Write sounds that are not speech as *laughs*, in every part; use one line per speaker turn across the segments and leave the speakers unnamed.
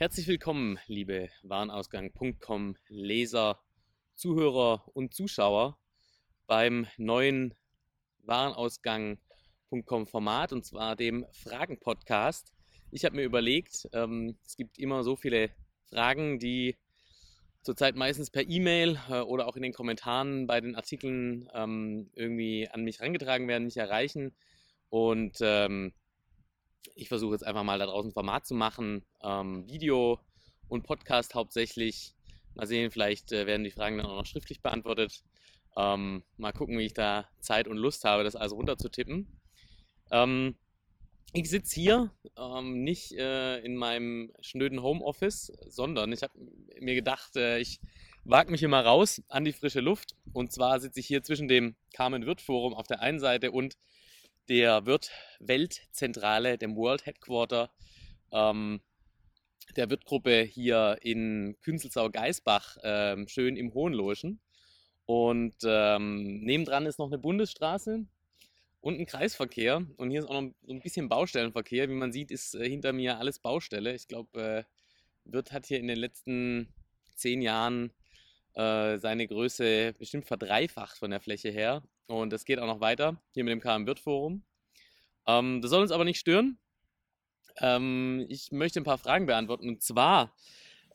Herzlich willkommen, liebe Warenausgang.com Leser, Zuhörer und Zuschauer beim neuen Warenausgang.com Format und zwar dem Fragen-Podcast. Ich habe mir überlegt, ähm, es gibt immer so viele Fragen, die zurzeit meistens per E-Mail äh, oder auch in den Kommentaren bei den Artikeln ähm, irgendwie an mich herangetragen werden, mich erreichen. Und ähm, ich versuche jetzt einfach mal da draußen Format zu machen, ähm, Video und Podcast hauptsächlich. Mal sehen, vielleicht äh, werden die Fragen dann auch noch schriftlich beantwortet. Ähm, mal gucken, wie ich da Zeit und Lust habe, das also runterzutippen. Ähm, ich sitze hier ähm, nicht äh, in meinem schnöden Homeoffice, sondern ich habe mir gedacht, äh, ich wage mich hier mal raus an die frische Luft. Und zwar sitze ich hier zwischen dem Carmen Wirt Forum auf der einen Seite und der Wirt Weltzentrale, dem World Headquarter ähm, der Wirtgruppe hier in Künzelsau-Geisbach, ähm, schön im Hohenloschen. Und ähm, nebendran ist noch eine Bundesstraße und ein Kreisverkehr. Und hier ist auch noch so ein bisschen Baustellenverkehr. Wie man sieht, ist äh, hinter mir alles Baustelle. Ich glaube, äh, Wirt hat hier in den letzten zehn Jahren äh, seine Größe bestimmt verdreifacht von der Fläche her. Und es geht auch noch weiter hier mit dem KM Wirt Forum. Ähm, das soll uns aber nicht stören. Ähm, ich möchte ein paar Fragen beantworten. Und zwar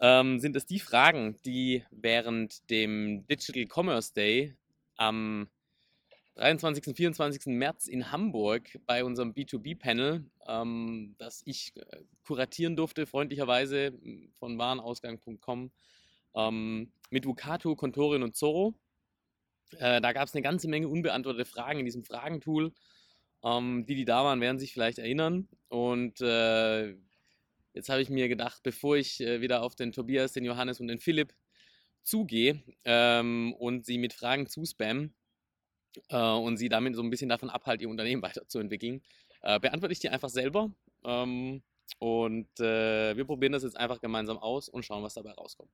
ähm, sind es die Fragen, die während dem Digital Commerce Day am 23. und 24. März in Hamburg bei unserem B2B-Panel, ähm, das ich äh, kuratieren durfte, freundlicherweise von warenausgang.com, ähm, mit Vukato, Contorin und Zorro. Äh, da gab es eine ganze Menge unbeantwortete Fragen in diesem Fragentool. Ähm, die, die da waren, werden sich vielleicht erinnern. Und äh, jetzt habe ich mir gedacht, bevor ich äh, wieder auf den Tobias, den Johannes und den Philipp zugehe ähm, und sie mit Fragen zuspammen äh, und sie damit so ein bisschen davon abhalten, ihr Unternehmen *laughs* weiterzuentwickeln, äh, beantworte ich die einfach selber. Ähm, und wir probieren das jetzt einfach gemeinsam aus und schauen, was dabei rauskommt.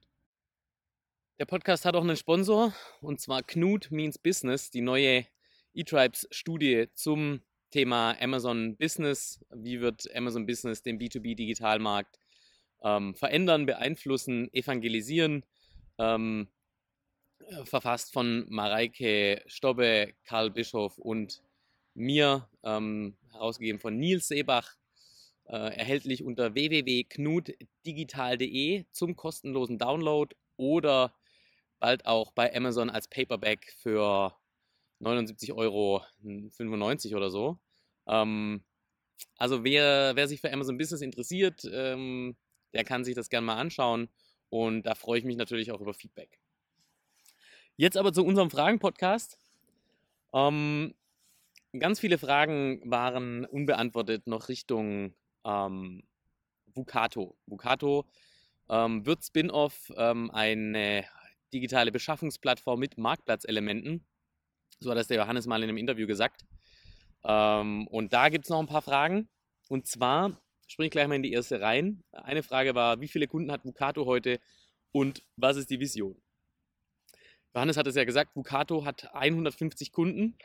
Der Podcast hat auch einen Sponsor und zwar Knut Means Business, die neue eTribes-Studie zum Thema Amazon Business. Wie wird Amazon Business den B2B-Digitalmarkt ähm, verändern, beeinflussen, evangelisieren? Ähm, äh, verfasst von Mareike Stobbe, Karl Bischof und mir, ähm, herausgegeben von Nils Seebach, äh, erhältlich unter www.knutdigital.de zum kostenlosen Download oder bald auch bei Amazon als Paperback für 79,95 Euro oder so. Ähm, also wer, wer sich für Amazon Business interessiert, ähm, der kann sich das gerne mal anschauen und da freue ich mich natürlich auch über Feedback. Jetzt aber zu unserem Fragen-Podcast. Ähm, ganz viele Fragen waren unbeantwortet noch Richtung ähm, Vukato. Vukato ähm, wird Spin-off ähm, eine digitale Beschaffungsplattform mit Marktplatzelementen. So hat das der Johannes mal in einem Interview gesagt. Ähm, und da gibt es noch ein paar Fragen. Und zwar springe ich gleich mal in die erste rein. Eine Frage war, wie viele Kunden hat Vukato heute und was ist die Vision? Johannes hat es ja gesagt, Vukato hat 150 Kunden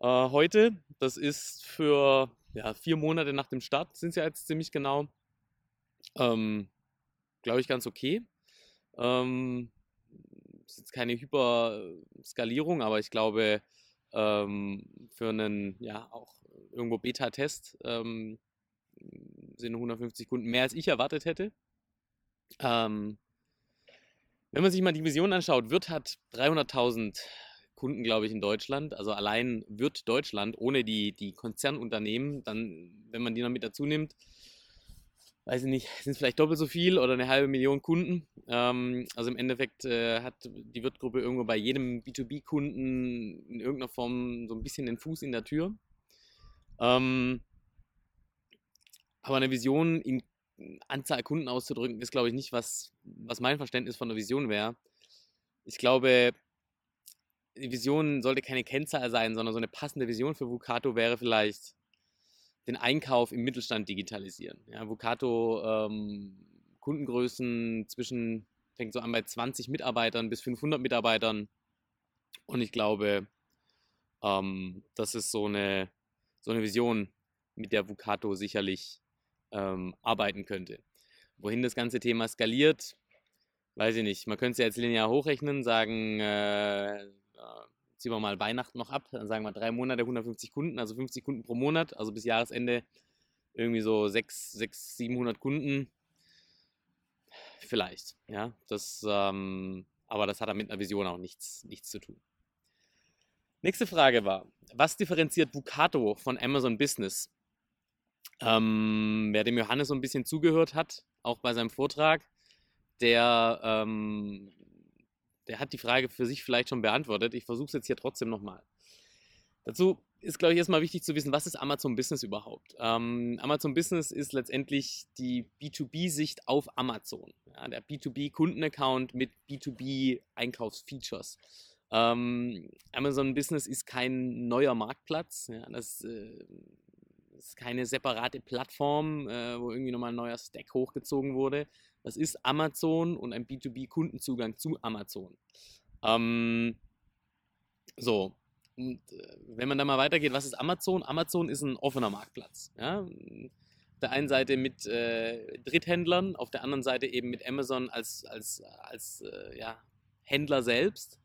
äh, heute. Das ist für ja, vier Monate nach dem Start, sind es ja jetzt ziemlich genau, ähm, glaube ich, ganz okay. Ähm, ist jetzt keine Hyperskalierung, aber ich glaube, ähm, für einen, ja, auch irgendwo Beta-Test ähm, sind 150 Kunden mehr, als ich erwartet hätte. Ähm, wenn man sich mal die Vision anschaut, Wirt hat 300.000 Kunden, glaube ich, in Deutschland. Also allein Wirt Deutschland ohne die, die Konzernunternehmen, dann, wenn man die noch mit dazu nimmt, weiß ich nicht, sind es vielleicht doppelt so viel oder eine halbe Million Kunden. Ähm, also im Endeffekt äh, hat die Wirtgruppe irgendwo bei jedem B2B-Kunden in irgendeiner Form so ein bisschen den Fuß in der Tür. Ähm, aber eine Vision in Anzahl Kunden auszudrücken, ist, glaube ich, nicht, was, was mein Verständnis von der Vision wäre. Ich glaube, die Vision sollte keine Kennzahl sein, sondern so eine passende Vision für Vukato wäre vielleicht den Einkauf im Mittelstand digitalisieren. Ja, Vocato ähm, Kundengrößen zwischen, fängt so an bei 20 Mitarbeitern bis 500 Mitarbeitern. Und ich glaube, ähm, das ist so eine, so eine Vision, mit der Vukato sicherlich ähm, arbeiten könnte. wohin das ganze Thema skaliert, weiß ich nicht. Man könnte es ja jetzt linear hochrechnen, sagen, äh, ziehen wir mal Weihnachten noch ab, dann sagen wir drei Monate, 150 Kunden, also 50 Kunden pro Monat, also bis Jahresende irgendwie so 600, 600 700 Kunden. Vielleicht, ja. Das, ähm, aber das hat mit einer Vision auch nichts, nichts zu tun. Nächste Frage war, was differenziert Vucato von Amazon Business? Ähm, wer dem Johannes so ein bisschen zugehört hat, auch bei seinem Vortrag, der, ähm, der hat die Frage für sich vielleicht schon beantwortet. Ich versuche es jetzt hier trotzdem nochmal. Dazu ist, glaube ich, erstmal wichtig zu wissen, was ist Amazon Business überhaupt? Ähm, Amazon Business ist letztendlich die B2B-Sicht auf Amazon. Ja, der B2B-Kundenaccount mit B2B-Einkaufsfeatures. Ähm, Amazon Business ist kein neuer Marktplatz. Ja, das äh, ist keine separate Plattform, äh, wo irgendwie nochmal ein neuer Stack hochgezogen wurde. Das ist Amazon und ein B2B-Kundenzugang zu Amazon. Ähm, so, und äh, wenn man da mal weitergeht, was ist Amazon? Amazon ist ein offener Marktplatz. Ja? Auf der einen Seite mit äh, Dritthändlern, auf der anderen Seite eben mit Amazon als, als, als äh, ja, Händler selbst.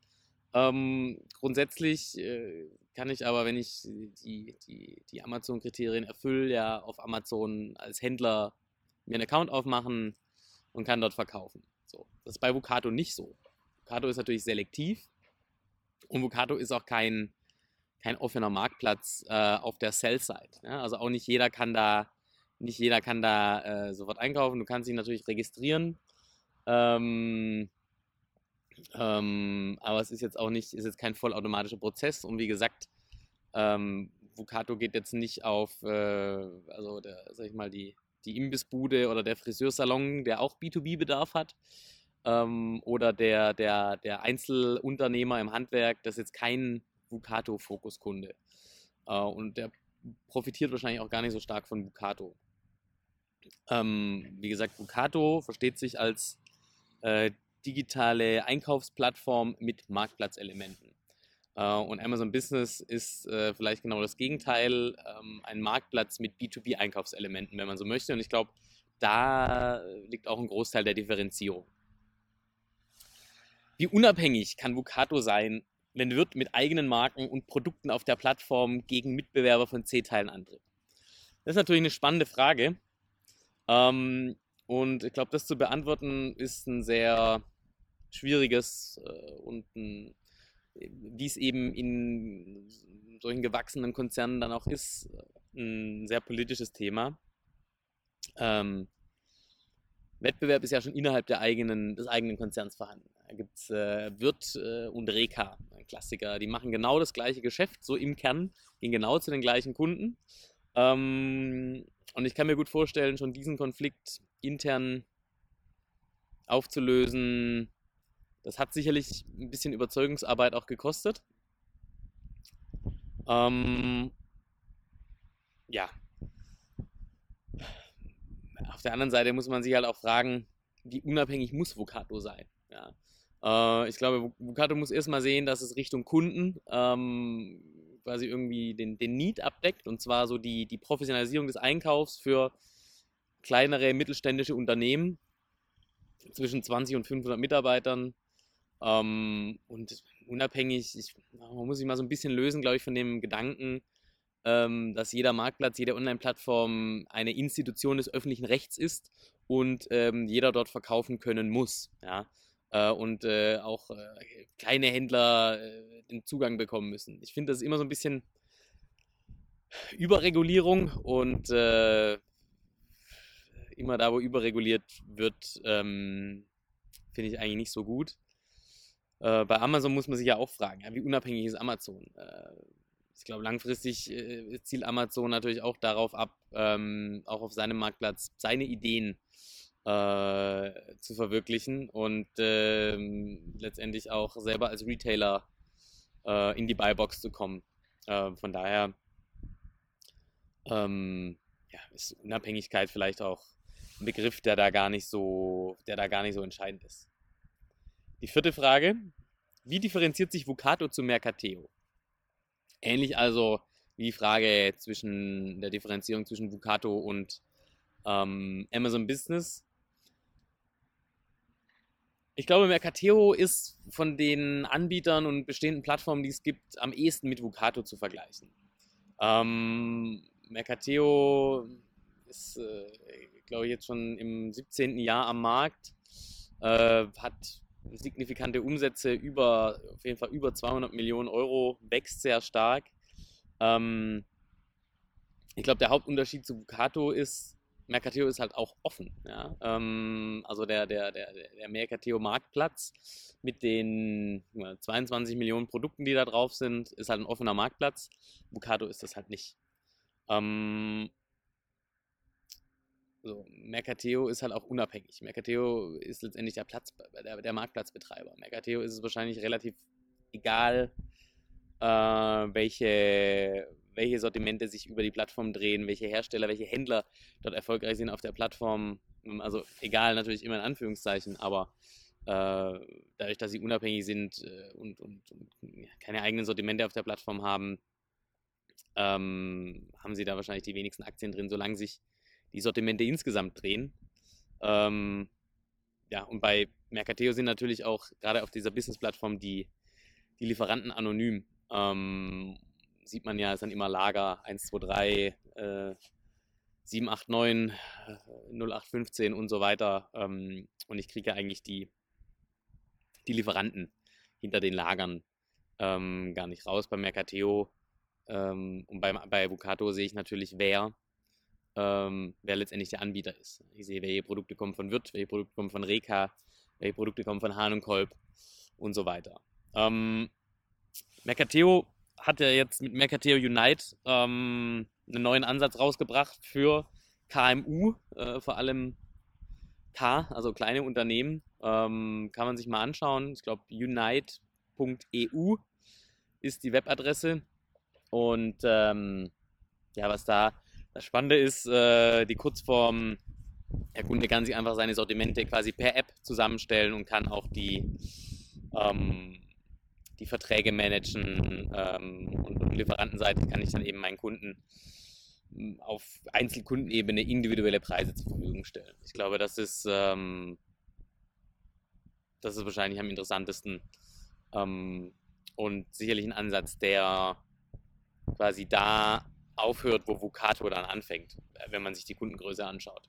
Ähm, grundsätzlich äh, kann ich aber, wenn ich die, die, die Amazon-Kriterien erfülle, ja auf Amazon als Händler mir einen Account aufmachen und kann dort verkaufen. So. Das ist bei Vucato nicht so. Vucato ist natürlich selektiv und Vucato ist auch kein, kein offener Marktplatz äh, auf der Sell-Side. Ja? Also auch nicht jeder kann da, nicht jeder kann da äh, sofort einkaufen. Du kannst dich natürlich registrieren. Ähm, ähm, aber es ist jetzt auch nicht, ist jetzt kein vollautomatischer Prozess. Und wie gesagt, ähm, Vucato geht jetzt nicht auf, äh, also der, sag ich mal, die, die Imbissbude oder der Friseursalon, der auch B2B-Bedarf hat. Ähm, oder der, der, der Einzelunternehmer im Handwerk, das ist jetzt kein Vucato-Fokuskunde. Äh, und der profitiert wahrscheinlich auch gar nicht so stark von Vucato. Ähm, wie gesagt, Vucato versteht sich als äh, digitale Einkaufsplattform mit Marktplatzelementen. Äh, und Amazon Business ist äh, vielleicht genau das Gegenteil, ähm, ein Marktplatz mit B2B-Einkaufselementen, wenn man so möchte. Und ich glaube, da liegt auch ein Großteil der Differenzierung. Wie unabhängig kann Vucato sein wenn Wirt mit eigenen Marken und Produkten auf der Plattform gegen Mitbewerber von C-Teilen antritt? Das ist natürlich eine spannende Frage. Ähm, und ich glaube, das zu beantworten ist ein sehr schwieriges äh, und ein, wie es eben in solchen gewachsenen Konzernen dann auch ist, ein sehr politisches Thema. Ähm, Wettbewerb ist ja schon innerhalb der eigenen, des eigenen Konzerns vorhanden. Da gibt es äh, Wirt äh, und Reka, ein Klassiker. Die machen genau das gleiche Geschäft, so im Kern, gehen genau zu den gleichen Kunden. Ähm, und ich kann mir gut vorstellen, schon diesen Konflikt intern aufzulösen, das hat sicherlich ein bisschen Überzeugungsarbeit auch gekostet. Ähm, ja, auf der anderen Seite muss man sich halt auch fragen, wie unabhängig muss Vocato sein? Ja. Äh, ich glaube, Vocato muss erstmal sehen, dass es Richtung Kunden ähm, quasi irgendwie den, den Need abdeckt und zwar so die, die Professionalisierung des Einkaufs für kleinere mittelständische Unternehmen zwischen 20 und 500 Mitarbeitern. Ähm, und unabhängig, ich, man muss sich mal so ein bisschen lösen, glaube ich, von dem Gedanken, ähm, dass jeder Marktplatz, jede Online-Plattform eine Institution des öffentlichen Rechts ist und ähm, jeder dort verkaufen können muss. Ja? Äh, und äh, auch äh, kleine Händler äh, den Zugang bekommen müssen. Ich finde, das ist immer so ein bisschen Überregulierung und äh, immer da, wo überreguliert wird, ähm, finde ich eigentlich nicht so gut. Äh, bei Amazon muss man sich ja auch fragen, ja, wie unabhängig ist Amazon? ich glaube, langfristig äh, zielt Amazon natürlich auch darauf ab, ähm, auch auf seinem Marktplatz seine Ideen äh, zu verwirklichen und äh, letztendlich auch selber als Retailer äh, in die Buybox zu kommen. Äh, von daher ähm, ja, ist Unabhängigkeit vielleicht auch ein Begriff, der da gar nicht so, der da gar nicht so entscheidend ist. Die vierte Frage: Wie differenziert sich Vucato zu Mercateo? Ähnlich also wie die Frage zwischen der Differenzierung zwischen Vucato und ähm, Amazon Business Ich glaube, Mercateo ist von den Anbietern und bestehenden Plattformen, die es gibt, am ehesten mit Vucato zu vergleichen. Ähm, Mercateo ist, äh, glaube ich, jetzt schon im 17. Jahr am Markt, äh, hat signifikante Umsätze über, auf jeden Fall über 200 Millionen Euro, wächst sehr stark. Ähm, ich glaube, der Hauptunterschied zu Vucato ist, Mercateo ist halt auch offen. Ja? Ähm, also der, der, der, der Mercateo Marktplatz mit den 22 Millionen Produkten, die da drauf sind, ist halt ein offener Marktplatz. Vucato ist das halt nicht. Ähm, so, Mercateo ist halt auch unabhängig. Mercateo ist letztendlich der, Platz, der, der Marktplatzbetreiber. Mercateo ist es wahrscheinlich relativ egal, äh, welche, welche Sortimente sich über die Plattform drehen, welche Hersteller, welche Händler dort erfolgreich sind auf der Plattform. Also egal natürlich immer in Anführungszeichen, aber äh, dadurch, dass sie unabhängig sind äh, und, und, und, keine eigenen Sortimente auf der Plattform haben, ähm, haben sie da wahrscheinlich die wenigsten Aktien drin, solange sich die Sortimente insgesamt drehen. Ähm, ja, und bei Mercateo sind natürlich auch gerade auf dieser Business-Plattform die, die Lieferanten anonym. Ähm, sieht man ja, es sind immer Lager 1, 2, 3, äh, 7, 8, 9, 0, 8, 15 und so weiter. Ähm, und ich kriege eigentlich die, die Lieferanten hinter den Lagern ähm, gar nicht raus. Bei Mercateo ähm, und bei, bei Vucato sehe ich natürlich, wer ähm, wer letztendlich der Anbieter ist. Ich sehe, welche Produkte kommen von Wirt, welche Produkte kommen von Reka, welche Produkte kommen von Hahn und Kolb und so weiter. Ähm, Mercateo hat ja jetzt mit Mercateo Unite ähm, einen neuen Ansatz rausgebracht für KMU, äh, vor allem K, also kleine Unternehmen. Ähm, kann man sich mal anschauen. Ich glaube, unite.eu ist die Webadresse. Und ähm, ja, was da das Spannende ist, äh, die Kurzform, der Kunde kann sich einfach seine Sortimente quasi per App zusammenstellen und kann auch die, ähm, die Verträge managen ähm, und, und lieferantenseitig kann ich dann eben meinen Kunden hm, auf Einzelkundenebene individuelle Preise zur Verfügung stellen. Ich glaube, das ist, ähm, das ist wahrscheinlich am interessantesten ähm, und sicherlich ein Ansatz, der quasi da aufhört, wo Vucato dann anfängt, äh, wenn man sich die Kundengröße anschaut.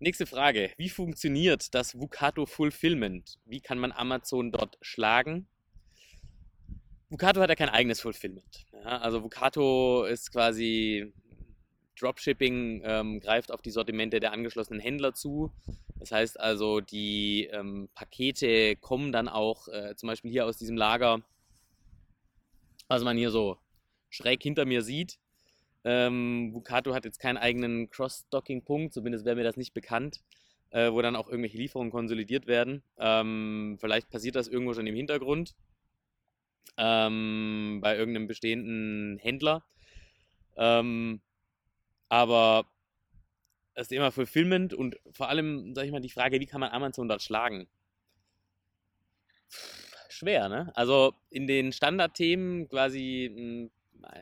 Nächste Frage. Wie funktioniert das Vucato Fulfillment? Wie kann man Amazon dort schlagen? Vucato hat ja kein eigenes Fulfillment. Ja, also Vucato ist quasi Dropshipping, ähm, greift auf die Sortimente der angeschlossenen Händler zu. Das heißt also, die ähm, Pakete kommen dann auch äh, zum Beispiel hier aus diesem Lager, was man hier so schräg hinter mir sieht. Ähm, Vucato hat jetzt keinen eigenen Cross-Docking-Punkt, zumindest wäre mir das nicht bekannt, äh, wo dann auch irgendwelche Lieferungen konsolidiert werden. Ähm, vielleicht passiert das irgendwo schon im Hintergrund ähm, bei irgendeinem bestehenden Händler. Ähm, aber das Thema Fulfillment und vor allem, sag ich mal, die Frage, wie kann man Amazon dort schlagen? Schwer, ne? Also in den Standardthemen quasi hm,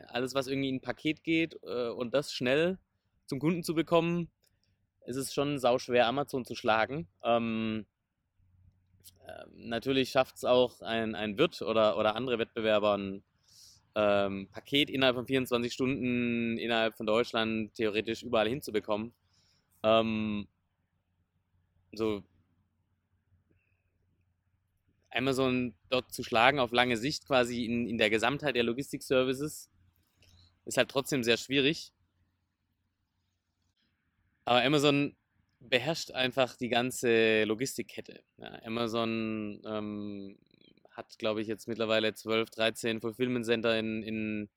alles, was irgendwie in ein Paket geht äh, und das schnell zum Kunden zu bekommen, ist es schon sauschwer, Amazon zu schlagen. Ähm, äh, natürlich schafft es auch ein, ein Wirt oder, oder andere Wettbewerber ein ähm, Paket innerhalb von 24 Stunden innerhalb von Deutschland theoretisch überall hinzubekommen. Ähm, so Amazon dort zu schlagen auf lange Sicht quasi in, in der Gesamtheit der Logistik-Services ist halt trotzdem sehr schwierig. Aber Amazon beherrscht einfach die ganze Logistikkette. Ja, Amazon ähm, hat, glaube ich, jetzt mittlerweile 12, 13 Fulfillment Center in, in,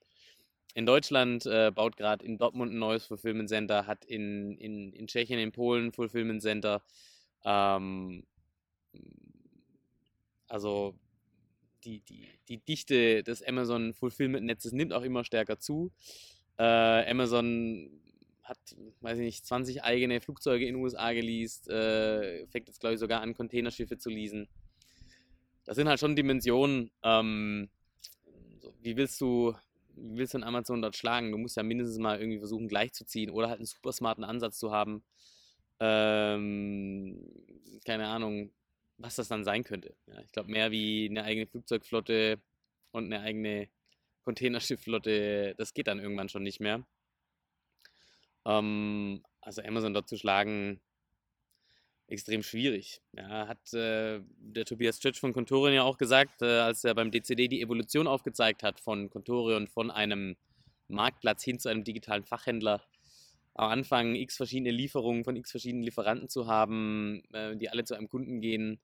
in Deutschland, äh, baut gerade in Dortmund ein neues Fulfillment Center, hat in, in, in Tschechien, in Polen Fulfillment Center. Ähm, also die, die, die Dichte des Amazon Fulfillment Netzes nimmt auch immer stärker zu. Äh, Amazon hat, weiß ich nicht, 20 eigene Flugzeuge in den USA geleast, äh, fängt jetzt, glaube ich, sogar an, Containerschiffe zu leasen. Das sind halt schon Dimensionen. Ähm, so, wie willst du, wie willst du in Amazon dort schlagen? Du musst ja mindestens mal irgendwie versuchen, gleichzuziehen oder halt einen super smarten Ansatz zu haben, ähm, keine Ahnung, was das dann sein könnte. Ja, ich glaube, mehr wie eine eigene Flugzeugflotte und eine eigene Containerschiffflotte, das geht dann irgendwann schon nicht mehr. Ähm, also Amazon dort zu schlagen, extrem schwierig. Ja, hat äh, der Tobias Stritch von Contorion ja auch gesagt, äh, als er beim DCD die Evolution aufgezeigt hat von Contorion von einem Marktplatz hin zu einem digitalen Fachhändler. Am Anfang x verschiedene Lieferungen von x verschiedenen Lieferanten zu haben, äh, die alle zu einem Kunden gehen,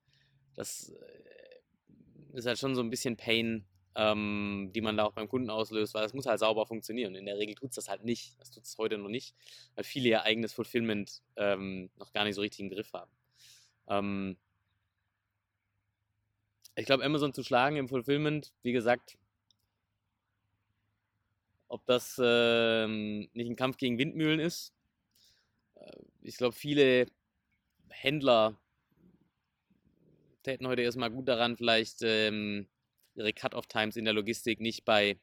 das äh, ist halt schon so ein bisschen Pain, ähm, die man da auch beim Kunden auslöst, weil es muss halt sauber funktionieren. In der Regel tut es das halt nicht. Das tut es heute noch nicht, weil viele ihr eigenes Fulfillment ähm, noch gar nicht so richtig im Griff haben. Ähm ich glaube, Amazon zu schlagen im Fulfillment, wie gesagt, ob das ähm, nicht ein Kampf gegen Windmühlen ist. Äh, ich glaube, viele Händler täten heute erstmal gut daran, vielleicht ähm, ihre Cut-off-Times in der Logistik nicht bei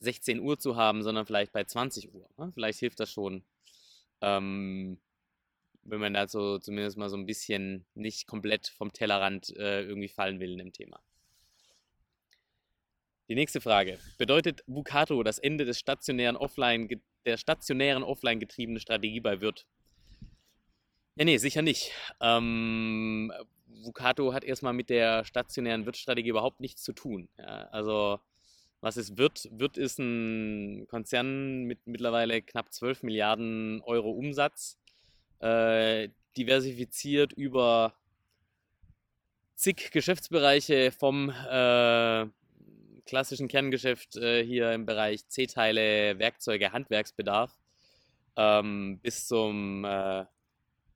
16 Uhr zu haben, sondern vielleicht bei 20 Uhr. Ne? Vielleicht hilft das schon, ähm, wenn man da zumindest mal so ein bisschen nicht komplett vom Tellerrand äh, irgendwie fallen will in dem Thema. Die nächste Frage. Bedeutet Vucato das Ende des stationären Offline, der stationären offline getriebenen Strategie bei Wirt? Ja, nee, sicher nicht. Ähm, Vucato hat erstmal mit der stationären Wirtstrategie überhaupt nichts zu tun. Ja, also was ist Wirt? Wirt ist ein Konzern mit mittlerweile knapp 12 Milliarden Euro Umsatz, äh, diversifiziert über zig Geschäftsbereiche vom äh, klassischen Kerngeschäft äh, hier im Bereich C-Teile, Werkzeuge, Handwerksbedarf ähm, bis zum äh,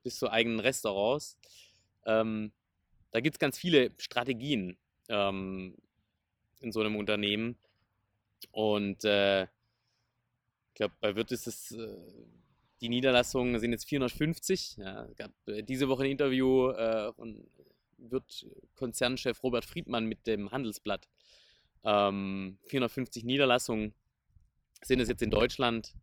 bis zu eigenen Restaurants. Ähm, da gibt es ganz viele Strategien ähm, in so einem Unternehmen. Und äh, ich glaube, bei Wirt ist es, äh, die Niederlassungen sind jetzt 450. Ja, gab äh, diese Woche ein Interview äh, von Wirt-Konzernchef Robert Friedmann mit dem Handelsblatt. Ähm, 450 Niederlassungen sind es jetzt in Deutschland.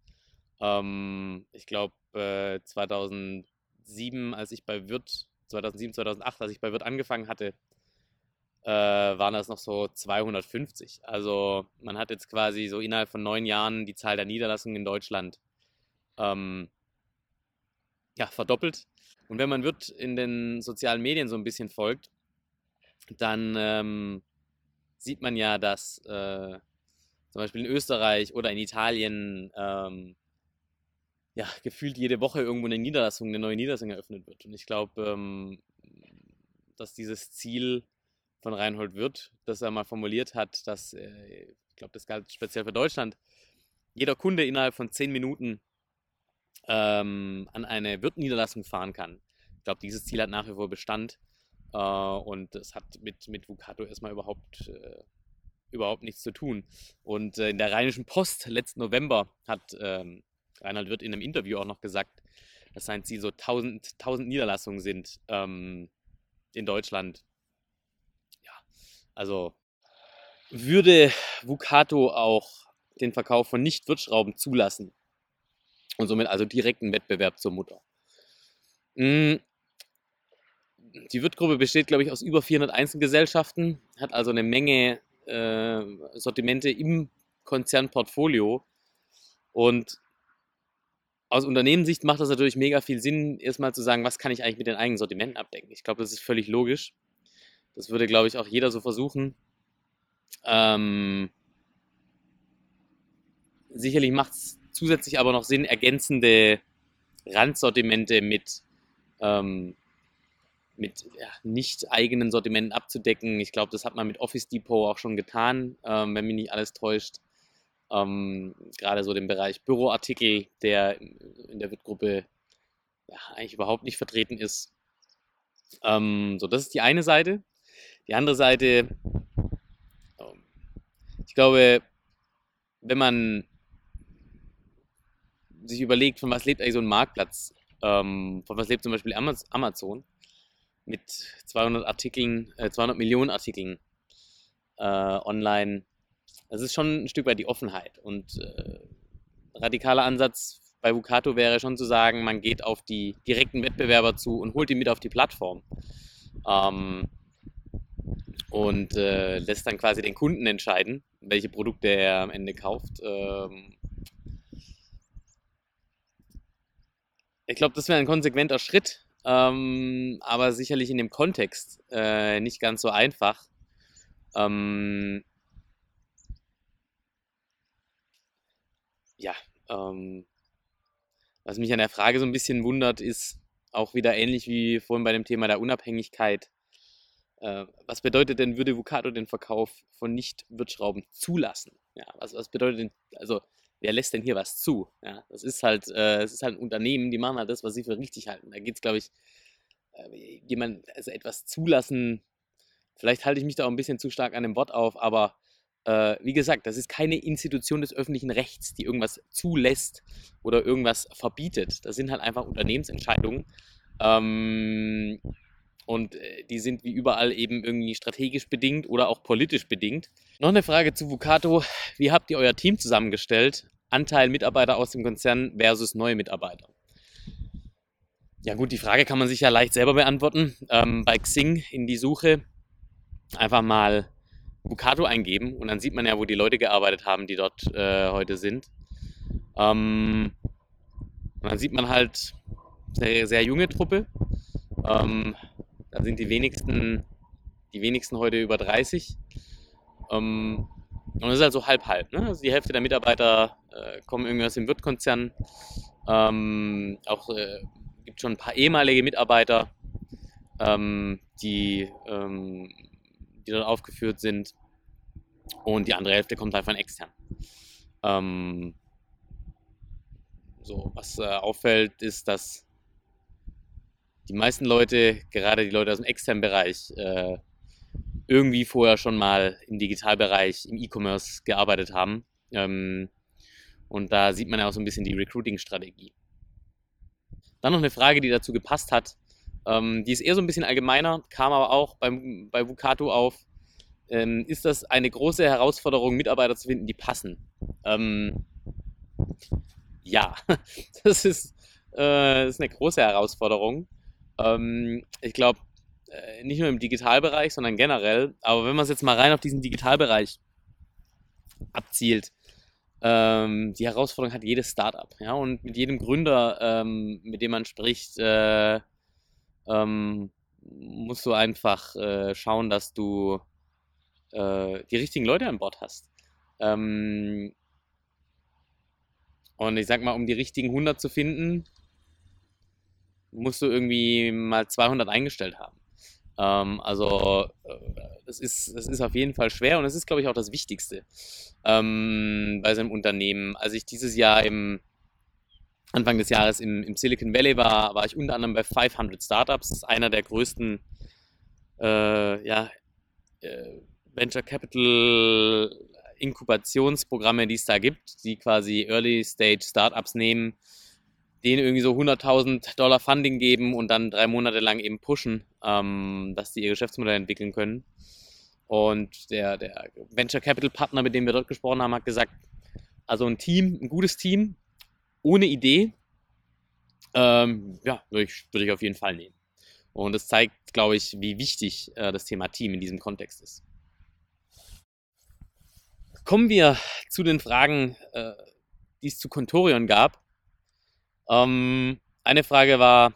Ähm, ich glaube, 2007, als ich bei Wirt 2007, 2008, als ich bei Wirt angefangen hatte, äh, waren das noch so 250. Also man hat jetzt quasi so innerhalb von neun Jahren die Zahl der Niederlassungen in Deutschland ähm, ja, verdoppelt. Und wenn man Wirt in den sozialen Medien so ein bisschen folgt, dann ähm, sieht man ja, dass äh, zum Beispiel in Österreich oder in Italien ähm, ja, gefühlt jede Woche irgendwo eine Niederlassung, eine neue Niederlassung eröffnet wird. Und ich glaube, ähm, dass dieses Ziel von Reinhold Wirth, das er mal formuliert hat, dass, äh, ich glaube, das galt speziell für Deutschland, jeder Kunde innerhalb von zehn Minuten ähm, an eine Wirt-Niederlassung fahren kann. Ich glaube, dieses Ziel hat nach wie vor Bestand äh, und es hat mit, mit Vucato erstmal überhaupt, äh, überhaupt nichts zu tun. Und äh, in der Rheinischen Post letzten November hat ähm, Reinhard wird in einem Interview auch noch gesagt, dass Ziel so 1000, 1000 Niederlassungen sind ähm, in Deutschland. Ja, also würde Vucato auch den Verkauf von Nicht-Wirtschrauben zulassen und somit also direkten Wettbewerb zur Mutter. Hm, die Wirtgruppe besteht, glaube ich, aus über 400 Einzelgesellschaften, hat also eine Menge äh, Sortimente im Konzernportfolio und aus Unternehmenssicht macht das natürlich mega viel Sinn, erstmal zu sagen, was kann ich eigentlich mit den eigenen Sortimenten abdecken. Ich glaube, das ist völlig logisch. Das würde, glaube ich, auch jeder so versuchen. Ähm, sicherlich macht es zusätzlich aber noch Sinn, ergänzende Randsortimente mit, ähm, mit ja, nicht eigenen Sortimenten abzudecken. Ich glaube, das hat man mit Office Depot auch schon getan, ähm, wenn mich nicht alles täuscht. Ähm, gerade so den Bereich Büroartikel, der in der Wirt-Gruppe ja, eigentlich überhaupt nicht vertreten ist. Ähm, so, das ist die eine Seite. Die andere Seite, ähm, ich glaube, wenn man sich überlegt, von was lebt eigentlich so ein Marktplatz, ähm, von was lebt zum Beispiel Amazon mit 200 Artikeln, äh, 200 Millionen Artikeln äh, online das ist schon ein Stück weit die Offenheit. Und äh, radikaler Ansatz bei Vucato wäre schon zu sagen, man geht auf die direkten Wettbewerber zu und holt die mit auf die Plattform. Ähm, und äh, lässt dann quasi den Kunden entscheiden, welche Produkte er am Ende kauft. Ähm, ich glaube, das wäre ein konsequenter Schritt, ähm, aber sicherlich in dem Kontext äh, nicht ganz so einfach. Ähm, ja, ähm, was mich an der Frage so ein bisschen wundert, ist auch wieder ähnlich wie vorhin bei dem Thema der Unabhängigkeit. Äh, was bedeutet denn, würde Vucato den Verkauf von Nicht-Wirtschrauben zulassen? Ja, was, was bedeutet denn, also wer lässt denn hier was zu? Ja, das ist halt, äh, es ist halt ein Unternehmen, die machen halt das, was sie für richtig halten. Da geht es, glaube ich, äh, jemand, also etwas zulassen, vielleicht halte ich mich da auch ein bisschen zu stark an dem Wort auf, aber äh, wie gesagt, das ist keine Institution des öffentlichen Rechts, die irgendwas zulässt oder irgendwas verbietet. Das sind halt einfach Unternehmensentscheidungen. Ähm, und äh, die sind wie überall eben irgendwie strategisch bedingt oder auch politisch bedingt. Noch eine Frage zu Vucato. Wie habt ihr euer Team zusammengestellt? Anteil Mitarbeiter aus dem Konzern versus neue Mitarbeiter. Ja gut, die Frage kann man sich ja leicht selber beantworten. Ähm, bei Xing in die Suche einfach mal Vucato eingeben und dann sieht man ja, wo die Leute gearbeitet haben, die dort äh, heute sind. Ähm, und dann sieht man halt eine sehr junge Truppe. Ähm, da sind die wenigsten, die wenigsten heute über 30. Ähm, und das ist halt so halb-halb. Ne? Also die Hälfte der Mitarbeiter äh, kommen irgendwie aus dem Wirtkonzern. Ähm, auch äh, gibt schon ein paar ehemalige Mitarbeiter, ähm, die, ähm, die dort aufgeführt sind. Und die andere Hälfte kommt halt von extern. Ähm, so, was äh, auffällt, ist, dass die meisten Leute, gerade die Leute aus dem externen Bereich, äh, irgendwie vorher schon mal im Digitalbereich, im E-Commerce gearbeitet haben. Ähm, und da sieht man ja auch so ein bisschen die Recruiting-Strategie. Dann noch eine Frage, die dazu gepasst hat. Ähm, die ist eher so ein bisschen allgemeiner, kam aber auch beim, bei Vucato auf. Ähm, ist das eine große Herausforderung, Mitarbeiter zu finden, die passen? Ähm, ja, *laughs* das ist, äh, das ist eine große Herausforderung. Ähm, ich glaube, äh, nicht nur im Digitalbereich, sondern generell. Aber wenn man es jetzt mal rein auf diesen Digitalbereich abzielt, ähm, die Herausforderung hat jedes Startup. Ja? Und mit jedem Gründer, ähm, mit dem man spricht, äh, ähm, musst du einfach äh, schauen, dass du äh, die richtigen Leute an Bord hast. Ähm, und ich sag mal, um die richtigen 100 zu finden, musst du irgendwie mal 200 eingestellt haben. Ähm, also das ist, das ist auf jeden Fall schwer und es ist, glaube ich, auch das Wichtigste ähm, bei so einem Unternehmen. Als ich dieses Jahr im Anfang des Jahres im, im, Silicon Valley war, war ich unter anderem bei 500 Startups. Das ist einer der größten äh, ja, äh, Venture Capital Inkubationsprogramme, die es da gibt, die quasi Early Stage Startups nehmen denen irgendwie so 100.000 Dollar Funding geben und dann drei Monate lang eben pushen, ähm, dass die ihr Geschäftsmodell entwickeln können. Und der, der Venture Capital Partner, mit dem wir dort gesprochen haben, hat gesagt, also ein Team, ein gutes Team, ohne Idee, ähm, ja, würde ich, würd ich auf jeden Fall nehmen. Und das zeigt, glaube ich, wie wichtig äh, das Thema Team in diesem Kontext ist. Kommen wir zu den Fragen, äh, die es zu Contorion gab. Ähm, eine Frage war,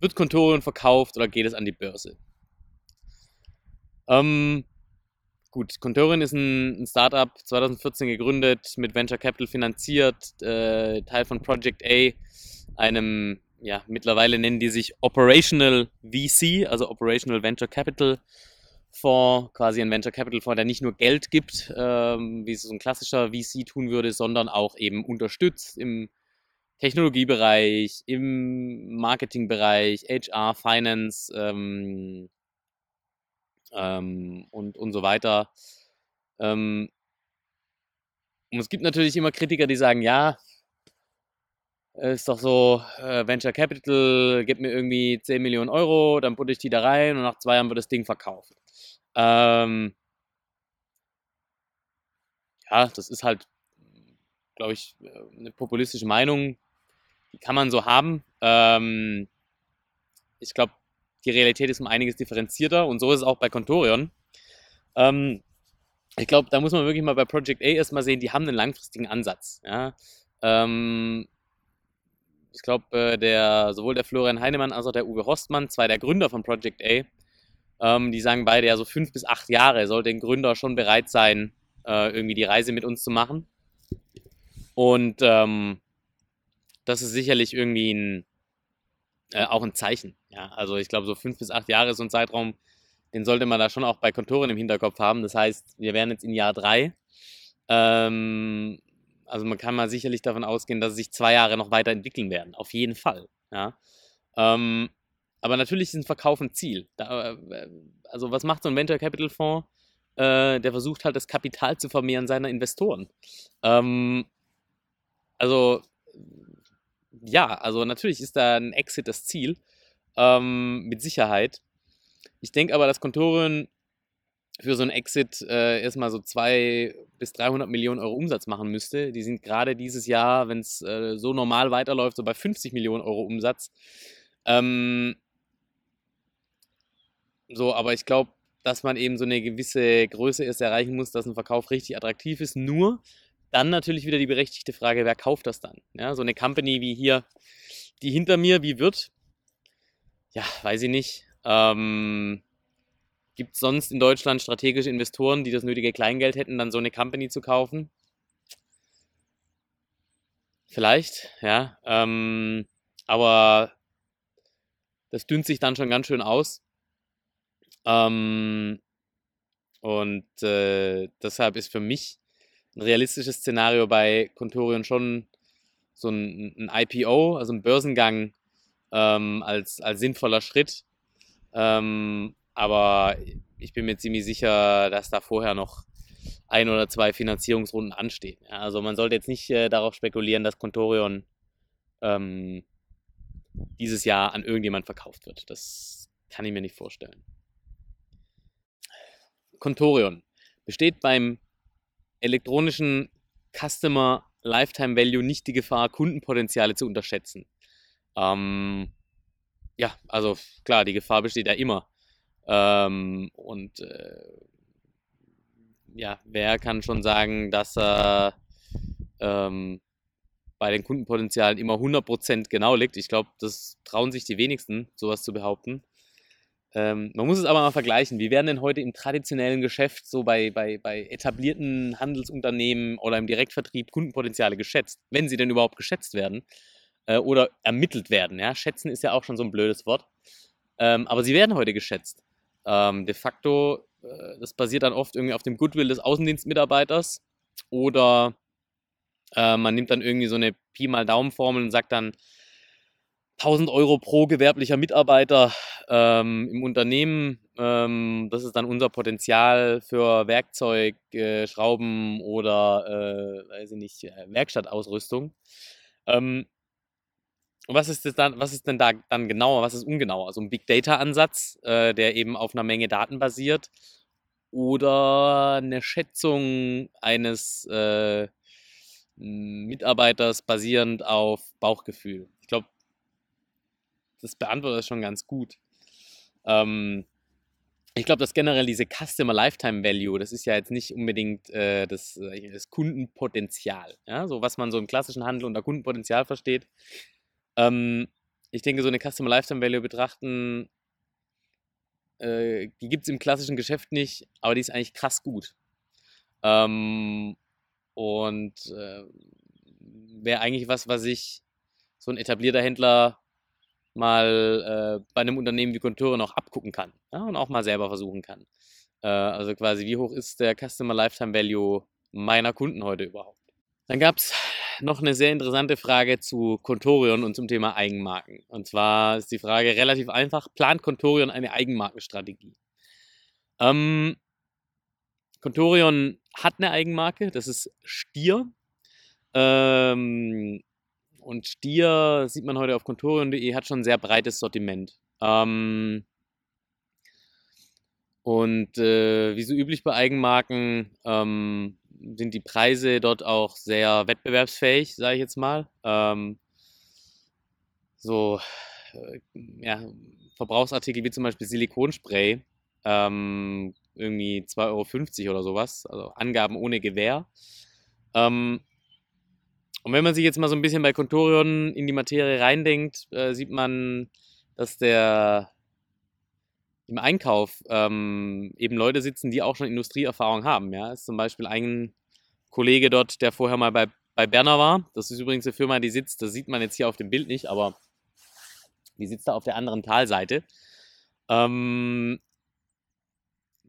wird Contorion verkauft oder geht es an die Börse? Ähm, gut, Contorion ist ein, ein, Startup, 2014 gegründet, mit Venture Capital finanziert, äh, Teil von Project A, einem, ja, mittlerweile nennen die sich Operational VC, also Operational Venture Capital Fonds, quasi ein Venture Capital Fonds, der nicht nur Geld gibt, ähm, wie es so ein klassischer VC tun würde, sondern auch eben unterstützt im Technologiebereich, im Marketingbereich, HR, Finance ähm, ähm, und, und so weiter. Ähm, und es gibt natürlich immer Kritiker, die sagen, ja, ist doch so, äh, Venture Capital gibt mir irgendwie 10 Millionen Euro, dann putte ich die da rein und nach zwei Jahren wird das Ding verkauft. Ähm, ja, das ist halt glaube ich, eine populistische Meinung, die kann man so haben. Ähm, ich glaube, die Realität ist um einiges differenzierter und so ist es auch bei Contorion. Ähm, ich glaube, da muss man wirklich mal bei Project A erstmal sehen, die haben einen langfristigen Ansatz. Ja? Ähm, ich glaube, äh, der, sowohl der Florian Heinemann als auch der Uwe Horstmann, zwei der Gründer von Project A, ähm, die sagen beide, ja, so fünf bis acht Jahre sollte ein Gründer schon bereit sein, äh, irgendwie die Reise mit uns zu machen. Und ähm, das ist sicherlich irgendwie ein, äh, auch ein Zeichen. Ja, also ich glaube, so fünf bis acht Jahre ist so ein Zeitraum, den sollte man da schon auch bei Kontoren im Hinterkopf haben. Das heißt, wir wären jetzt in Jahr drei. Ähm, also man kann mal sicherlich davon ausgehen, dass sich zwei Jahre noch weiterentwickeln werden. Auf jeden Fall. Ja. Ähm, aber natürlich ist ein Verkauf ein Ziel. Da, äh, also was macht so ein Venture Capital Fonds? Äh, der versucht halt das Kapital zu vermehren seiner Investoren. Ähm, also ja, also natürlich ist da ein Exit das Ziel, ähm, mit Sicherheit. Ich denke aber, dass Kontoren für so einen Exit äh, erstmal so 200 bis 300 Millionen Euro Umsatz machen müsste. Die sind gerade dieses Jahr, wenn es äh, so normal weiterläuft, so bei 50 Millionen Euro Umsatz. Ähm, so, aber ich glaube, dass man eben so eine gewisse Größe erst erreichen muss, dass ein Verkauf richtig attraktiv ist. Nur dann natürlich wieder die berechtigte Frage, wer kauft das dann? Ja, so eine Company wie hier, die hinter mir, wie wird? Ja, weiß ich nicht. Ähm, Gibt es sonst in Deutschland strategische Investoren, die das nötige Kleingeld hätten, dann so eine Company zu kaufen? Vielleicht, ja. Ähm, aber das dünnt sich dann schon ganz schön aus. Ähm, und äh, deshalb ist für mich ein realistisches Szenario bei Contorion schon so ein, ein IPO, also ein Börsengang ähm, als, als sinnvoller Schritt. Ähm, aber ich bin mir ziemlich sicher, dass da vorher noch ein oder zwei Finanzierungsrunden anstehen. Also man sollte jetzt nicht äh, darauf spekulieren, dass Contorion ähm, dieses Jahr an irgendjemand verkauft wird. Das kann ich mir nicht vorstellen. Contorion besteht beim elektronischen Customer Lifetime Value nicht die Gefahr, Kundenpotenziale zu unterschätzen. Ähm, ja, also klar, die Gefahr besteht ja immer. Ähm, und äh, ja, wer kann schon sagen, dass er ähm, bei den Kundenpotenzialen immer 100% genau liegt? Ich glaube, das trauen sich die wenigsten, sowas zu behaupten. Ähm, man muss es aber mal vergleichen. Wie werden denn heute im traditionellen Geschäft, so bei, bei, bei etablierten Handelsunternehmen oder im Direktvertrieb Kundenpotenziale geschätzt, wenn sie denn überhaupt geschätzt werden äh, oder ermittelt werden? Ja? Schätzen ist ja auch schon so ein blödes Wort. Ähm, aber sie werden heute geschätzt. Ähm, de facto, äh, das basiert dann oft irgendwie auf dem Goodwill des Außendienstmitarbeiters oder äh, man nimmt dann irgendwie so eine Pi mal Daumen-Formel und sagt dann, 1000 Euro pro gewerblicher Mitarbeiter ähm, im Unternehmen. Ähm, das ist dann unser Potenzial für Werkzeug, äh, Schrauben oder, äh, weiß ich nicht, äh, Werkstattausrüstung. Ähm, was ist, dann, was ist denn da dann genauer, was ist ungenauer? Also ein Big Data-Ansatz, äh, der eben auf einer Menge Daten basiert oder eine Schätzung eines äh, Mitarbeiters basierend auf Bauchgefühl. Ich glaube, das beantwortet das schon ganz gut. Ähm, ich glaube, dass generell diese Customer Lifetime Value, das ist ja jetzt nicht unbedingt äh, das, äh, das, Kundenpotenzial. Ja? So was man so im klassischen Handel unter Kundenpotenzial versteht. Ähm, ich denke, so eine Customer Lifetime Value betrachten, äh, die gibt es im klassischen Geschäft nicht, aber die ist eigentlich krass gut. Ähm, und äh, wäre eigentlich was, was ich so ein etablierter Händler mal äh, bei einem Unternehmen wie Konture noch abgucken kann ja, und auch mal selber versuchen kann. Äh, also quasi, wie hoch ist der Customer Lifetime Value meiner Kunden heute überhaupt? Dann gab es noch eine sehr interessante Frage zu Contorion und zum Thema Eigenmarken. Und zwar ist die Frage relativ einfach: Plant Contorion eine Eigenmarkenstrategie? Ähm, Contorion hat eine Eigenmarke, das ist Stier. Ähm, und Stier, sieht man heute auf kontorion.de, hat schon ein sehr breites Sortiment. Ähm, und äh, wie so üblich bei Eigenmarken, ähm, sind die Preise dort auch sehr wettbewerbsfähig, sage ich jetzt mal. Ähm, so äh, ja, Verbrauchsartikel wie zum Beispiel Silikonspray, ähm, irgendwie 2,50 Euro oder sowas, also Angaben ohne Gewähr. Ähm, und wenn man sich jetzt mal so ein bisschen bei Contorion in die Materie reindenkt, äh, sieht man, dass der im Einkauf ähm, eben Leute sitzen, die auch schon Industrieerfahrung haben. Ja, ist zum Beispiel ein Kollege dort, der vorher mal bei, bei Berner war. Das ist übrigens eine Firma, die sitzt, das sieht man jetzt hier auf dem Bild nicht, aber die sitzt da auf der anderen Talseite. Ähm,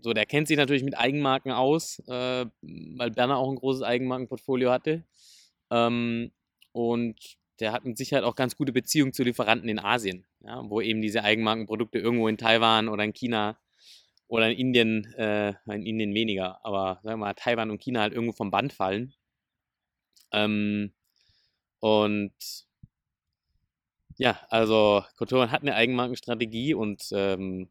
so, der kennt sich natürlich mit Eigenmarken aus, äh, weil Berner auch ein großes Eigenmarkenportfolio hatte. Ähm, und der hat mit Sicherheit auch ganz gute Beziehungen zu Lieferanten in Asien, ja, wo eben diese Eigenmarkenprodukte irgendwo in Taiwan oder in China oder in Indien, äh, in Indien weniger, aber sagen wir mal, Taiwan und China halt irgendwo vom Band fallen. Ähm, und ja, also Kotoran hat eine Eigenmarkenstrategie und ähm,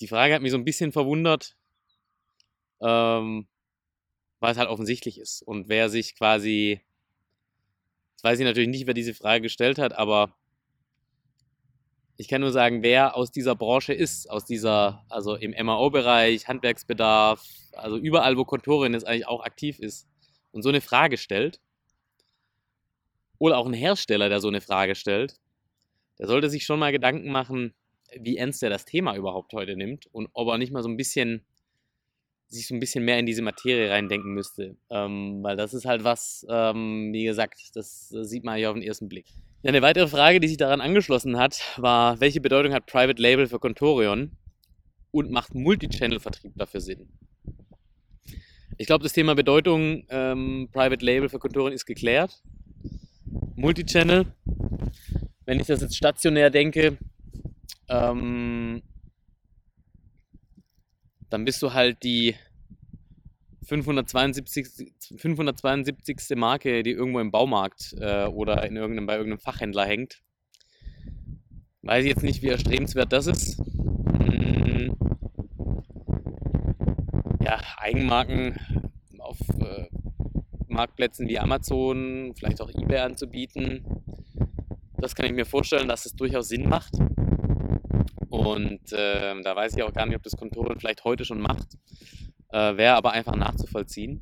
die Frage hat mich so ein bisschen verwundert, ähm, weil es halt offensichtlich ist. Und wer sich quasi, jetzt weiß ich natürlich nicht, wer diese Frage gestellt hat, aber ich kann nur sagen, wer aus dieser Branche ist, aus dieser, also im MAO-Bereich, Handwerksbedarf, also überall, wo Kontorin jetzt eigentlich auch aktiv ist und so eine Frage stellt, oder auch ein Hersteller, der so eine Frage stellt, der sollte sich schon mal Gedanken machen, wie ernst er das Thema überhaupt heute nimmt und ob er nicht mal so ein bisschen sich so ein bisschen mehr in diese Materie reindenken müsste. Ähm, weil das ist halt was, ähm, wie gesagt, das, sieht man ja auf den ersten Blick. Eine weitere Frage, die sich daran angeschlossen hat, war, welche Bedeutung hat Private Label für Contorion und macht Multichannel-Vertrieb dafür Sinn? Ich glaube, das Thema Bedeutung ähm, Private Label für Contorion ist geklärt. Multichannel, wenn ich das jetzt stationär denke, ähm, dann bist du halt die 572, 572. Marke, die irgendwo im Baumarkt äh, oder in irgendeinem, bei irgendeinem Fachhändler hängt. Weiß ich jetzt nicht, wie erstrebenswert das ist. Hm. Ja, Eigenmarken auf äh, Marktplätzen wie Amazon, vielleicht auch eBay anzubieten. Das kann ich mir vorstellen, dass es durchaus Sinn macht. Und äh, da weiß ich auch gar nicht, ob das Kontor vielleicht heute schon macht. Äh, Wäre aber einfach nachzuvollziehen.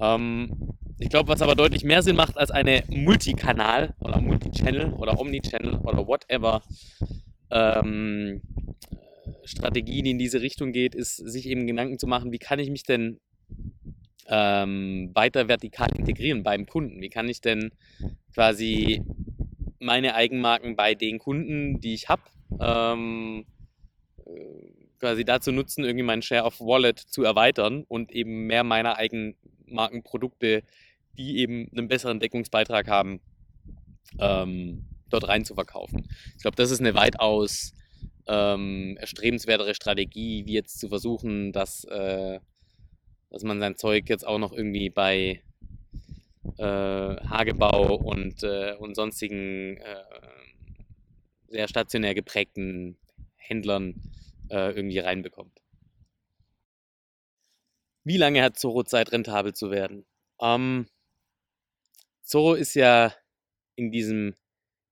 Ähm, ich glaube, was aber deutlich mehr Sinn macht als eine Multikanal oder Multichannel oder Omnichannel oder whatever ähm, Strategie, die in diese Richtung geht, ist, sich eben Gedanken zu machen, wie kann ich mich denn ähm, weiter vertikal integrieren beim Kunden? Wie kann ich denn quasi meine Eigenmarken bei den Kunden, die ich habe, ähm, quasi dazu nutzen, irgendwie meinen Share of Wallet zu erweitern und eben mehr meiner Eigenmarkenprodukte, die eben einen besseren Deckungsbeitrag haben, ähm, dort rein zu verkaufen. Ich glaube, das ist eine weitaus ähm, erstrebenswertere Strategie, wie jetzt zu versuchen, dass, äh, dass man sein Zeug jetzt auch noch irgendwie bei äh, Hagebau und, äh, und sonstigen äh, sehr stationär geprägten Händlern äh, irgendwie reinbekommt. Wie lange hat Zoro Zeit, rentabel zu werden? Ähm, Zoro ist ja in diesem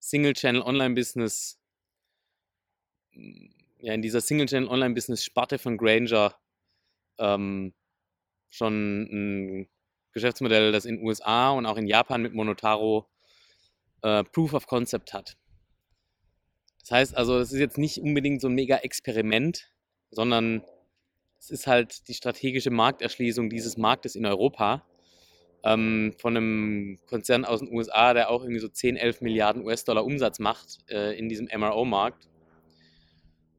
Single-Channel-Online-Business, ja, in dieser Single-Channel-Online-Business-Sparte von Granger ähm, schon ein Geschäftsmodell, das in USA und auch in Japan mit Monotaro äh, Proof of Concept hat. Das heißt also, es ist jetzt nicht unbedingt so ein mega Experiment, sondern es ist halt die strategische Markterschließung dieses Marktes in Europa ähm, von einem Konzern aus den USA, der auch irgendwie so 10, 11 Milliarden US-Dollar Umsatz macht äh, in diesem MRO-Markt.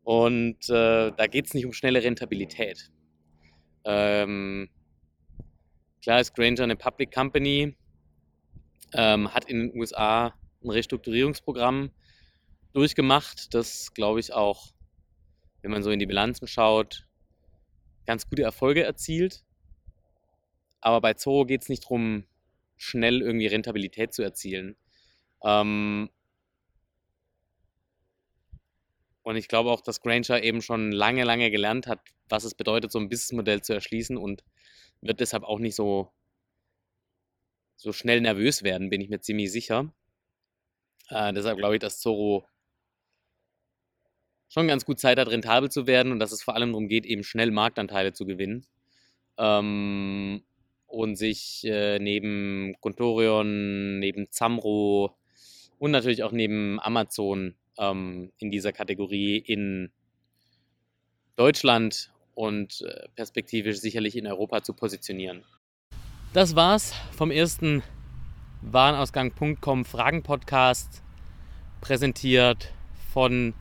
Und äh, da geht es nicht um schnelle Rentabilität. Ähm, klar ist Granger eine Public Company, ähm, hat in den USA ein Restrukturierungsprogramm durchgemacht, das glaube ich auch, wenn man so in die Bilanzen schaut, ganz gute Erfolge erzielt. Aber bei Zoo geht es nicht darum, schnell irgendwie Rentabilität zu erzielen. Ähm, und ich glaube auch, dass Granger eben schon lange, lange gelernt hat, was es bedeutet, so ein Businessmodell zu erschließen und wird deshalb auch nicht so, so schnell nervös werden, bin ich mir ziemlich sicher. Äh, deshalb glaube ich, dass Zoro schon ganz gut Zeit hat, rentabel zu werden und dass es vor allem darum geht, eben schnell Marktanteile zu gewinnen. Ähm, und sich äh, neben Contorion, neben Zamro und natürlich auch neben Amazon ähm, in dieser Kategorie in Deutschland und äh, perspektivisch sicherlich in Europa zu positionieren. Das war's vom ersten Warenausgang.com Fragen Podcast, präsentiert von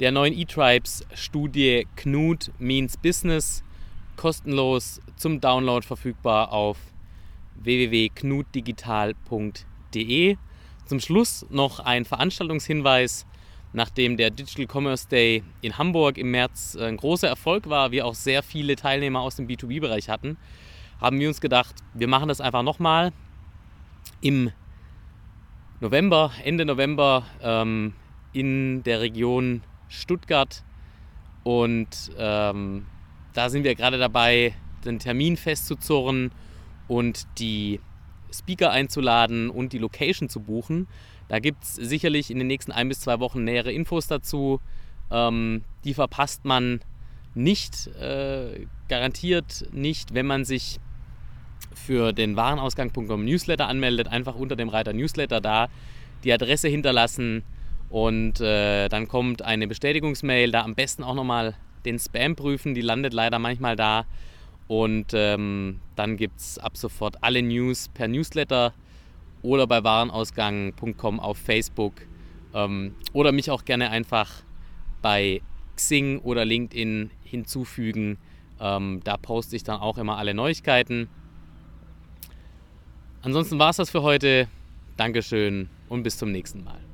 der neuen eTribes-Studie Knut Means Business, kostenlos zum Download verfügbar auf www.knutdigital.de. Zum Schluss noch ein Veranstaltungshinweis. Nachdem der Digital Commerce Day in Hamburg im März ein großer Erfolg war, wir auch sehr viele Teilnehmer aus dem B2B-Bereich hatten, haben wir uns gedacht, wir machen das einfach nochmal im November, Ende November ähm, in der Region Stuttgart. Und ähm, da sind wir gerade dabei, den Termin festzuzurren und die Speaker einzuladen und die Location zu buchen. Da gibt es sicherlich in den nächsten ein bis zwei Wochen nähere Infos dazu. Ähm, die verpasst man nicht, äh, garantiert nicht, wenn man sich für den Warenausgang.com Newsletter anmeldet. Einfach unter dem Reiter Newsletter da die Adresse hinterlassen und äh, dann kommt eine Bestätigungsmail, da am besten auch nochmal den Spam prüfen, die landet leider manchmal da. Und ähm, dann gibt es ab sofort alle News per Newsletter oder bei warenausgang.com auf Facebook. Ähm, oder mich auch gerne einfach bei Xing oder LinkedIn hinzufügen. Ähm, da poste ich dann auch immer alle Neuigkeiten. Ansonsten war es das für heute. Dankeschön und bis zum nächsten Mal.